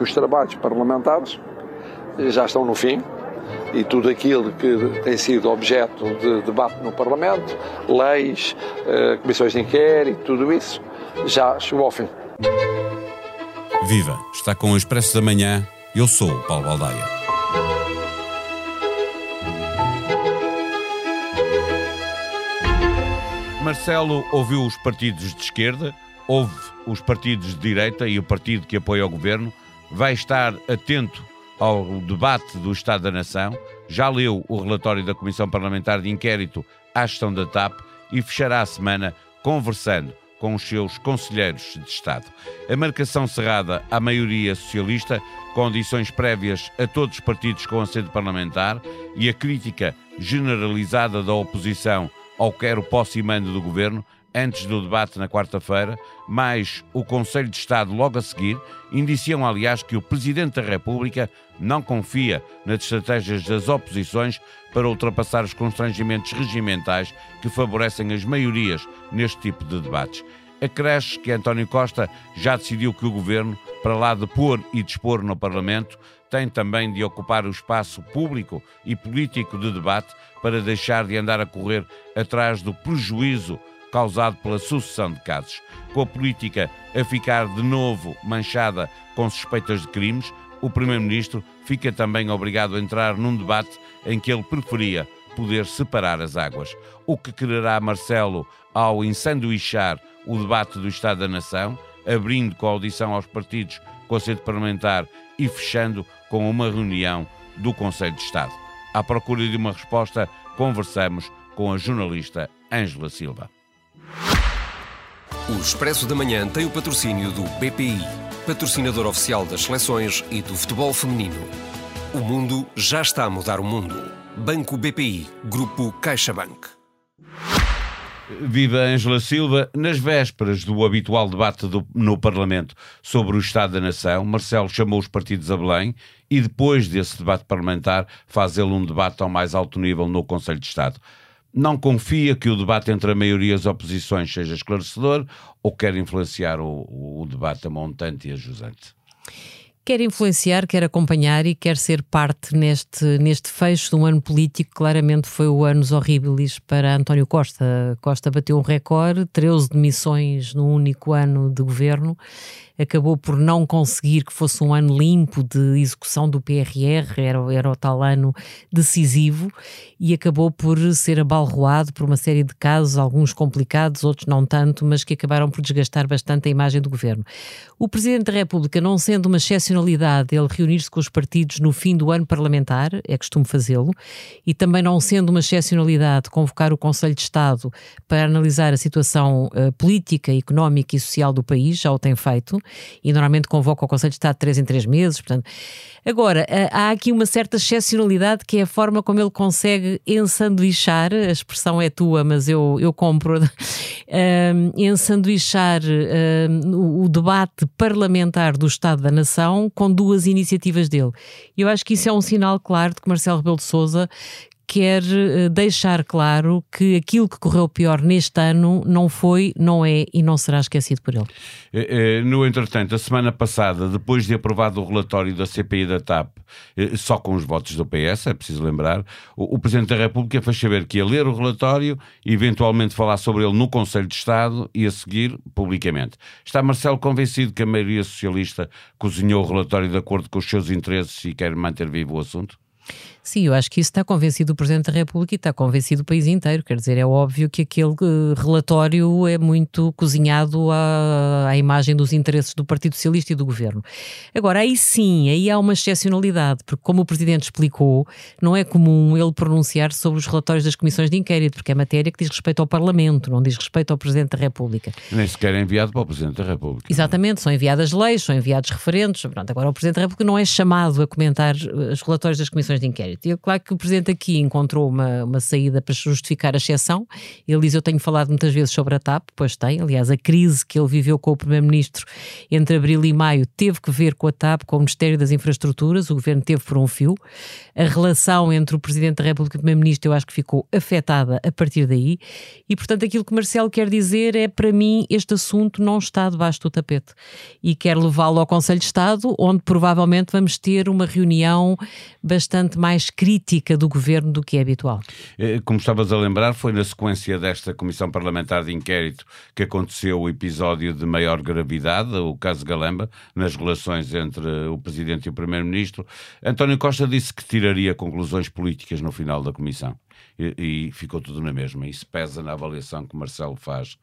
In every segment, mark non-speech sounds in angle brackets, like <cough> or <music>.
Os trabalhos parlamentares já estão no fim e tudo aquilo que tem sido objeto de debate no Parlamento, leis, eh, comissões de inquérito, tudo isso, já chegou ao fim. Viva! Está com o Expresso da Manhã. Eu sou o Paulo Baldaia. Marcelo ouviu os partidos de esquerda, ouve os partidos de direita e o partido que apoia o governo, vai estar atento ao debate do Estado da Nação, já leu o relatório da Comissão Parlamentar de Inquérito à gestão da TAP e fechará a semana conversando com os seus conselheiros de Estado. A marcação cerrada à maioria socialista, condições prévias a todos os partidos com assento parlamentar e a crítica generalizada da oposição ao quero posse e mando do governo antes do debate na quarta-feira, mais o Conselho de Estado logo a seguir, indiciam, aliás, que o Presidente da República não confia nas estratégias das oposições para ultrapassar os constrangimentos regimentais que favorecem as maiorias neste tipo de debates. Acresce que António Costa já decidiu que o governo, para lá de pôr e dispor no Parlamento, tem também de ocupar o espaço público e político de debate para deixar de andar a correr atrás do prejuízo causado pela sucessão de casos. Com a política a ficar de novo manchada com suspeitas de crimes, o Primeiro-Ministro fica também obrigado a entrar num debate em que ele preferia poder separar as águas. O que quererá Marcelo ao ensanduichar o debate do Estado da Nação, abrindo com a audição aos partidos com assento parlamentar e fechando com uma reunião do Conselho de Estado. À procura de uma resposta, conversamos com a jornalista Ângela Silva. O Expresso da Manhã tem o patrocínio do BPI, patrocinador oficial das seleções e do futebol feminino. O mundo já está a mudar o mundo. Banco BPI, Grupo CaixaBank. Viva Ângela Silva. Nas vésperas do habitual debate do, no Parlamento sobre o Estado da Nação, Marcelo chamou os partidos a Belém e depois desse debate parlamentar faz ele um debate ao mais alto nível no Conselho de Estado não confia que o debate entre a maioria e as oposições seja esclarecedor ou quer influenciar o, o debate a montante e a jusante? Quer influenciar, quer acompanhar e quer ser parte neste, neste fecho de um ano político. Claramente foi o anos horríveis para António Costa. Costa bateu um recorde, 13 demissões no único ano de governo acabou por não conseguir que fosse um ano limpo de execução do PRR, era, era o tal ano decisivo, e acabou por ser abalroado por uma série de casos, alguns complicados, outros não tanto, mas que acabaram por desgastar bastante a imagem do governo. O Presidente da República, não sendo uma excepcionalidade ele reunir-se com os partidos no fim do ano parlamentar, é costume fazê-lo, e também não sendo uma excepcionalidade convocar o Conselho de Estado para analisar a situação uh, política, económica e social do país, já o tem feito, e normalmente convoca o Conselho de Estado de três em três meses. Portanto, agora, há aqui uma certa excepcionalidade que é a forma como ele consegue ensanduichar, a expressão é tua, mas eu, eu compro, um, <laughs> ensanduichar um, o debate parlamentar do Estado da Nação com duas iniciativas dele. Eu acho que isso é um sinal claro de que Marcelo Rebelo de Sousa quer eh, deixar claro que aquilo que correu pior neste ano não foi, não é e não será esquecido por ele. Eh, eh, no entretanto, a semana passada, depois de aprovado o relatório da CPI da TAP, só com os votos do PS, é preciso lembrar, o, Presidente da República fez saber que ia ler o relatório e eventualmente falar sobre ele no Conselho de Estado e a seguir publicamente. Está Marcelo convencido que a maioria socialista cozinhou o relatório de acordo com os seus interesses e quer manter vivo o assunto? Sim, eu acho que isso está convencido o Presidente da República e está convencido o país inteiro. Quer dizer, é óbvio que aquele eh, relatório é muito cozinhado à, à imagem dos interesses do Partido Socialista e do Governo. Agora, aí sim, aí há uma excepcionalidade, porque como o Presidente explicou, não é comum ele pronunciar sobre os relatórios das comissões de inquérito, porque é matéria que diz respeito ao Parlamento, não diz respeito ao Presidente da República. Nem sequer é enviado para o Presidente da República. Exatamente, são enviadas leis, são enviados referentes. Pronto, agora, o Presidente da República não é chamado a comentar os relatórios das comissões comissões de inquérito. E claro que o Presidente aqui encontrou uma, uma saída para justificar a exceção. Ele diz: Eu tenho falado muitas vezes sobre a TAP, pois tem. Aliás, a crise que ele viveu com o Primeiro-Ministro entre abril e maio teve que ver com a TAP, com o Ministério das Infraestruturas. O governo teve por um fio. A relação entre o Presidente da República e o Primeiro-Ministro, eu acho que ficou afetada a partir daí. E, portanto, aquilo que Marcelo quer dizer é: para mim, este assunto não está debaixo do tapete. E quer levá-lo ao Conselho de Estado, onde provavelmente vamos ter uma reunião bastante mais crítica do governo do que é habitual. Eh, como estavas a lembrar, foi na sequência desta Comissão Parlamentar de Inquérito que aconteceu o episódio de maior gravidade, o caso Galamba, nas relações entre o Presidente e o Primeiro-Ministro. António Costa disse que tiraria conclusões políticas no final da Comissão. E, e ficou tudo na mesma. Isso pesa na avaliação que Marcelo faz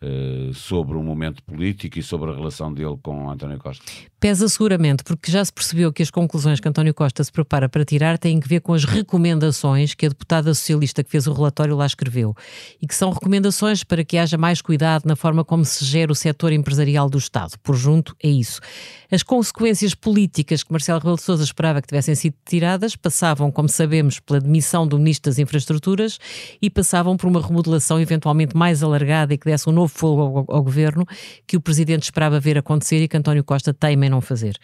eh, sobre o momento político e sobre a relação dele com António Costa? Pesa seguramente, porque já se percebeu que as conclusões que António Costa se prepara para tirar têm que ver com as recomendações que a deputada socialista que fez o relatório lá escreveu e que são recomendações para que haja mais cuidado na forma como se gera o setor empresarial do Estado. Por junto, é isso. As consequências políticas que Marcelo Rebelo de Sousa esperava que tivessem sido tiradas passavam, como sabemos, pela demissão do Ministro das Infraestruturas e passavam por uma remodelação eventualmente mais alargada e que desse um novo fogo ao, ao, governo que o Presidente esperava ver acontecer e que António Costa teima não fazer.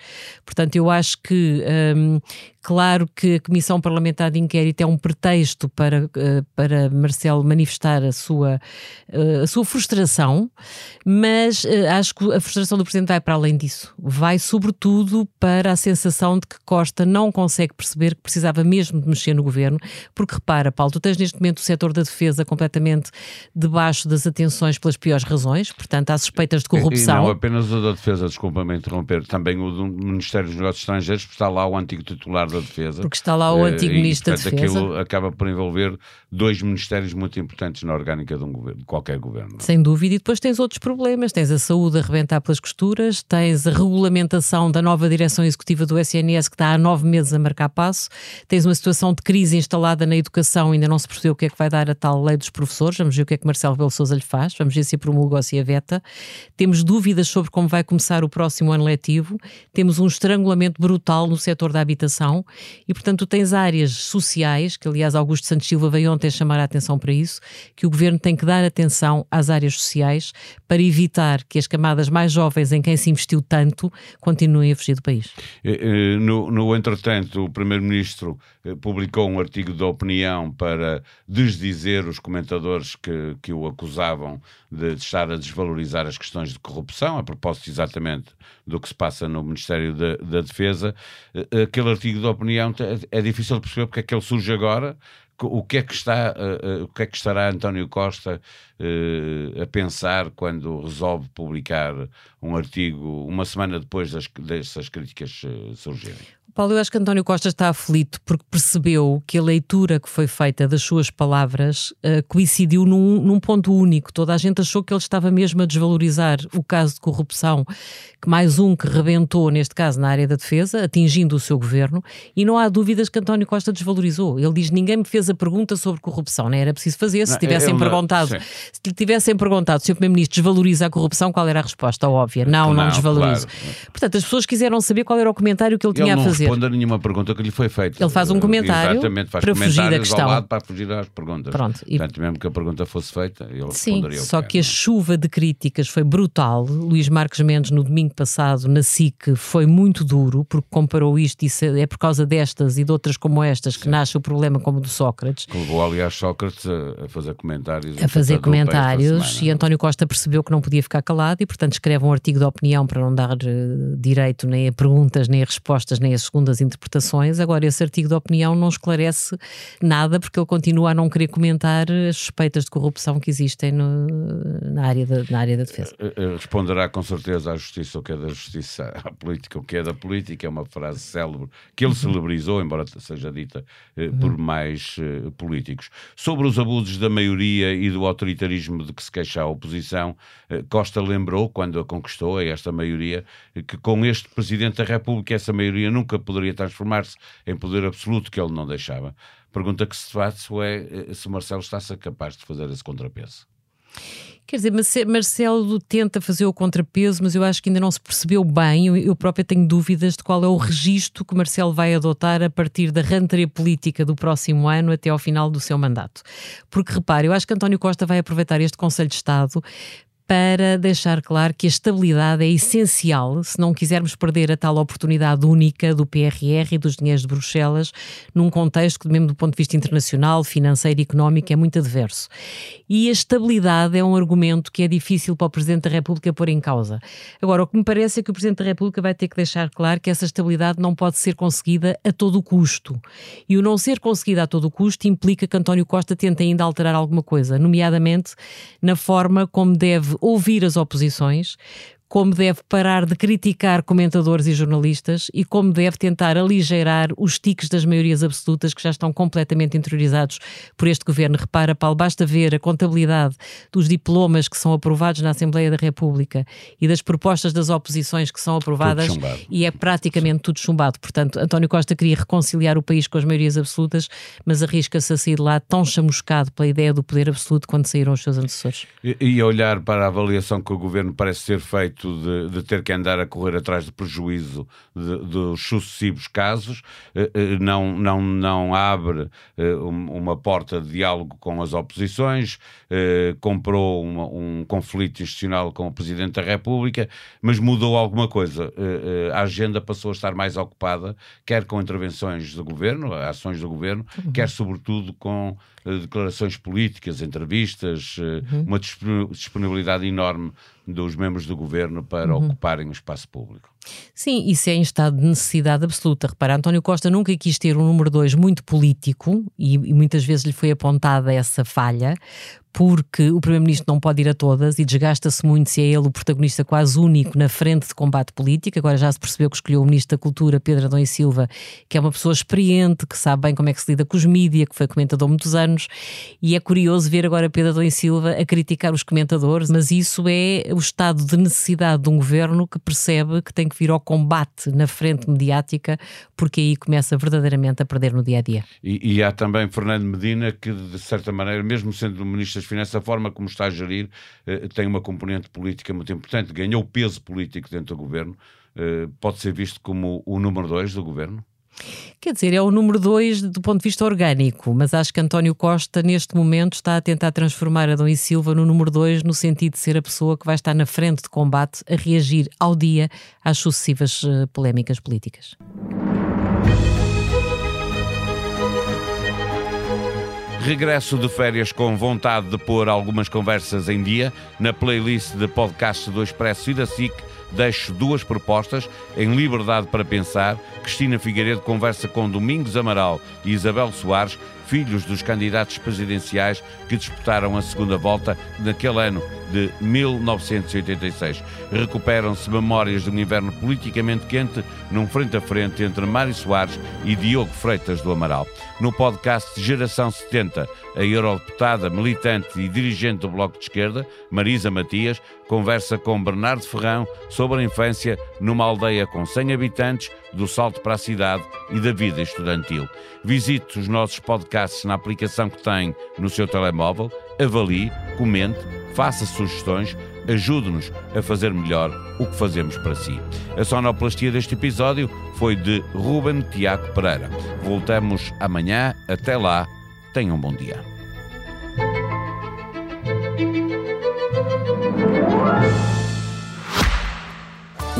Portanto, eu acho que, hum, claro que a Comissão Parlamentar de Inquérito é um pretexto para, uh, para Marcelo manifestar a sua, uh, a sua frustração, mas uh, acho que a frustração do Presidente vai para além disso. Vai, sobretudo, para a sensação de que Costa não consegue perceber que precisava mesmo de mexer no governo, porque repara, Paulo, tu tens neste momento o setor da defesa completamente debaixo das atenções pelas piores razões, portanto, há suspeitas de corrupção. E não apenas o da defesa, desculpa-me interromper, também o do Ministério dos Negócios Estrangeiros, porque está lá o antigo titular da defesa. Porque está lá o eh, antigo e, ministro portanto, da defesa. aquilo acaba por envolver dois ministérios muito importantes na orgânica de, um governo, de qualquer governo. Sem dúvida, e depois tens outros problemas, tens a saúde a rebentar pelas costuras, tens a regulamentação da nova direção executiva do SNS que está há nove meses a marcar passo, tens uma situação de crise instalada na educação, ainda não se percebeu o que é que vai dar a tal lei dos professores, vamos ver o que é que Marcelo Rebelo Sousa lhe faz, vamos ver se promulga ou se a veta. Temos dúvidas sobre como vai começar o próximo ano letivo, temos um estrangulamento brutal no setor da habitação e, portanto, tu tens áreas sociais, que aliás Augusto Santos Silva veio ontem chamar a atenção para isso, que o governo tem que dar atenção às áreas sociais para evitar que as camadas mais jovens em quem se investiu tanto continuem a fugir do país. Eh, eh, no, no entretanto, o Primeiro-Ministro eh, publicou um artigo de opinião para desdizer os comentadores que, que o acusavam de estar a desvalorizar as questões de corrupção, a propósito exatamente do que se passa no Ministério da, da Defesa. Aquele artigo de opinião é difícil de perceber porque é que ele surge agora, o que é que está uh, uh, o que é que estará António Costa uh, a pensar quando resolve publicar um artigo uma semana depois das, dessas críticas surgirem? Paulo, eu acho que António Costa está aflito porque percebeu que a leitura que foi feita das suas palavras uh, coincidiu num, num, ponto único. Toda a gente achou que ele estava mesmo a desvalorizar o caso de corrupção, que mais um que rebentou, neste caso, na área da defesa, atingindo o seu governo, e não há dúvidas que António Costa desvalorizou. Ele diz: ninguém me fez a pergunta sobre corrupção, era preciso fazer. Se não, tivessem perguntado, não, se lhe tivessem perguntado o Primeiro-Ministro desvaloriza a corrupção, qual era a resposta? Óbvia: não, não, não desvalorizo. Claro. Portanto, as pessoas quiseram saber qual era o comentário que ele, ele tinha a fazer responde a nenhuma pergunta que lhe foi feita. Ele faz um comentário Exatamente, faz para fugir da questão. Ao lado para fugir às perguntas. Pronto. E... Portanto, mesmo que a pergunta fosse feita, ele Sim, responderia só que, que a chuva de críticas foi brutal. Luís Marques Mendes, no domingo passado, na SIC, foi muito duro, porque comparou isto e é por causa destas e de outras como estas que Sim. nasce o problema como do Sócrates. Que levou, aliás, Sócrates a, fazer comentários. A fazer comentários e António Costa percebeu que não podia ficar calado e, portanto, escreve um artigo de opinião para não dar uh, direito nem a perguntas, nem a respostas, nem a segundas interpretações. Agora, esse artigo de opinião não esclarece nada porque ele continua a não querer comentar as suspeitas de corrupção que existem no, na, área da, na área da defesa. Eh, eh, responderá com certeza à justiça o que é da justiça, <laughs> à política o que é da política. É uma frase célebre que ele celebrizou, embora seja dita eh, por uhum. mais eh, políticos. Sobre os abusos da maioria e do autoritarismo de que se queixa a oposição, eh, Costa lembrou, quando a conquistou, a esta maioria, que com este Presidente da República essa maioria nunca poderia transformar-se em poder absoluto que ele não deixava. Pergunta que se faz é se Marcelo está-se capaz de fazer esse contrapeso. Quer dizer, Marcelo tenta fazer o contrapeso, mas eu acho que ainda não se percebeu bem. Eu, própria tenho dúvidas de qual é o registro que Marcelo vai adotar a partir da rentrée política do próximo ano até ao final do seu mandato. Porque repare, eu acho que António Costa vai aproveitar este Conselho de Estado para deixar claro que a estabilidade é essencial se não quisermos perder a tal oportunidade única do PRR e dos dinheiros de Bruxelas num contexto que, mesmo do ponto de vista internacional, financeiro e económico, é muito adverso. E a estabilidade é um argumento que é difícil para o Presidente da República pôr em causa. Agora, o que me parece é que o Presidente da República vai ter que deixar claro que essa estabilidade não pode ser conseguida a todo custo. E o não ser conseguida a todo custo implica que António Costa tente ainda alterar alguma coisa, nomeadamente na forma como deve ouvir as oposições, como deve parar de criticar comentadores e jornalistas e como deve tentar aligeirar os tiques das maiorias absolutas que já estão completamente interiorizados por este governo. Repara, Paulo, basta ver a contabilidade dos diplomas que são aprovados na Assembleia da República e das propostas das oposições que são aprovadas e é praticamente tudo chumbado. Portanto, António Costa queria reconciliar o país com as maiorias absolutas, mas arrisca-se a sair de lá tão chamuscado pela ideia do poder absoluto quando saíram os seus antecessores. E, e olhar para a avaliação que o governo parece ter feito de, de, ter que andar a correr atrás de prejuízo de, dos sucessivos casos, eh, eh, não, não, não abre eh, uma porta de diálogo com as oposições, comprou uma, um conflito institucional com o Presidente da República, mas mudou alguma coisa. A agenda passou a estar mais ocupada, quer com intervenções do governo, ações do governo, uhum. quer sobretudo com declarações políticas, entrevistas, uhum. uma disponibilidade enorme dos membros do governo para uhum. ocuparem o espaço público. Sim, isso é em estado de necessidade absoluta. Repara, António Costa nunca quis ter um número dois muito político e, e muitas vezes lhe foi apontada essa falha, porque o Primeiro-Ministro não pode ir a todas e desgasta-se muito se é ele o protagonista quase único na frente de combate político. Agora já se percebeu que escolheu o Ministro da Cultura, Pedro Adão e Silva, que é uma pessoa experiente, que sabe bem como é que se lida com os mídias, que foi comentador muitos anos, e é curioso ver agora Pedro Adão e Silva a criticar os comentadores, mas isso é o estado de necessidade de um governo que percebe que tem que vir ao combate na frente mediática, porque aí começa verdadeiramente a perder no dia a dia. E, e há também Fernando Medina, que de certa maneira, mesmo sendo Ministro das Finanças, a forma como está a gerir eh, tem uma componente política muito importante, ganhou peso político dentro do governo. Eh, pode ser visto como o número dois do governo? Quer dizer, é o número dois do ponto de vista orgânico, mas acho que António Costa, neste momento, está a tentar transformar Adão e Silva no número dois, no sentido de ser a pessoa que vai estar na frente de combate a reagir ao dia às sucessivas uh, polémicas políticas. Regresso de férias com vontade de pôr algumas conversas em dia na playlist de podcast do Expresso e da SIC deixo duas propostas em Liberdade para Pensar. Cristina Figueiredo conversa com Domingos Amaral e Isabel Soares, filhos dos candidatos presidenciais que disputaram a segunda volta naquele ano de 1986. Recuperam-se memórias de um inverno politicamente quente num frente a frente entre Mário Soares e Diogo Freitas do Amaral. No podcast Geração 70, a eurodeputada, militante e dirigente do Bloco de Esquerda, Marisa Matias, conversa com Bernardo Ferrão sobre a infância numa aldeia com 100 habitantes, do salto para a cidade e da vida estudantil. Visite os nossos podcasts na aplicação que tem no seu telemóvel, avalie, comente, faça sugestões, ajude-nos a fazer melhor o que fazemos para si. A sonoplastia deste episódio foi de Ruben Tiago Pereira. Voltamos amanhã. Até lá. Tenham um bom dia.